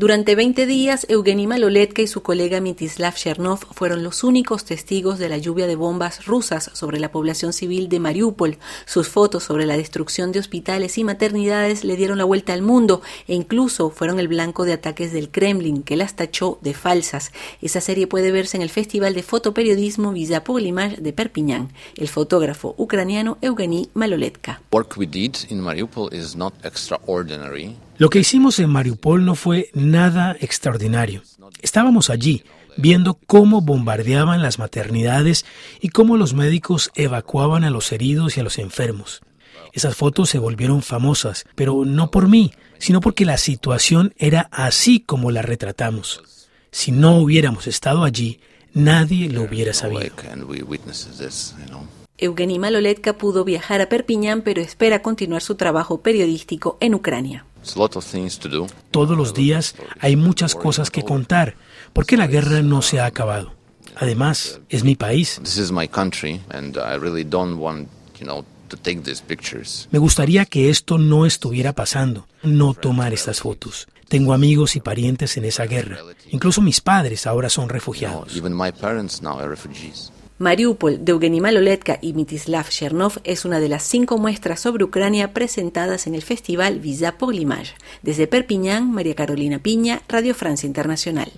Durante 20 días, Eugeni Maloletka y su colega Mitislav Chernov fueron los únicos testigos de la lluvia de bombas rusas sobre la población civil de Mariupol. Sus fotos sobre la destrucción de hospitales y maternidades le dieron la vuelta al mundo e incluso fueron el blanco de ataques del Kremlin, que las tachó de falsas. Esa serie puede verse en el Festival de Fotoperiodismo Visa Limage de Perpiñán. El fotógrafo ucraniano Eugeni Maloletka. Lo que hicimos en Mariupol no fue nada extraordinario. Estábamos allí viendo cómo bombardeaban las maternidades y cómo los médicos evacuaban a los heridos y a los enfermos. Esas fotos se volvieron famosas, pero no por mí, sino porque la situación era así como la retratamos. Si no hubiéramos estado allí, nadie lo hubiera sabido. Eugeni Maloletka pudo viajar a Perpiñán, pero espera continuar su trabajo periodístico en Ucrania. Todos los días hay muchas cosas que contar, porque la guerra no se ha acabado. Además, es mi país. Me gustaría que esto no estuviera pasando, no tomar estas fotos. Tengo amigos y parientes en esa guerra. Incluso mis padres ahora son refugiados. Mariupol de Eugeni Maloletka y Mitislav Chernov es una de las cinco muestras sobre Ucrania presentadas en el festival Visa pour l'Image. Desde Perpiñán, María Carolina Piña, Radio Francia Internacional.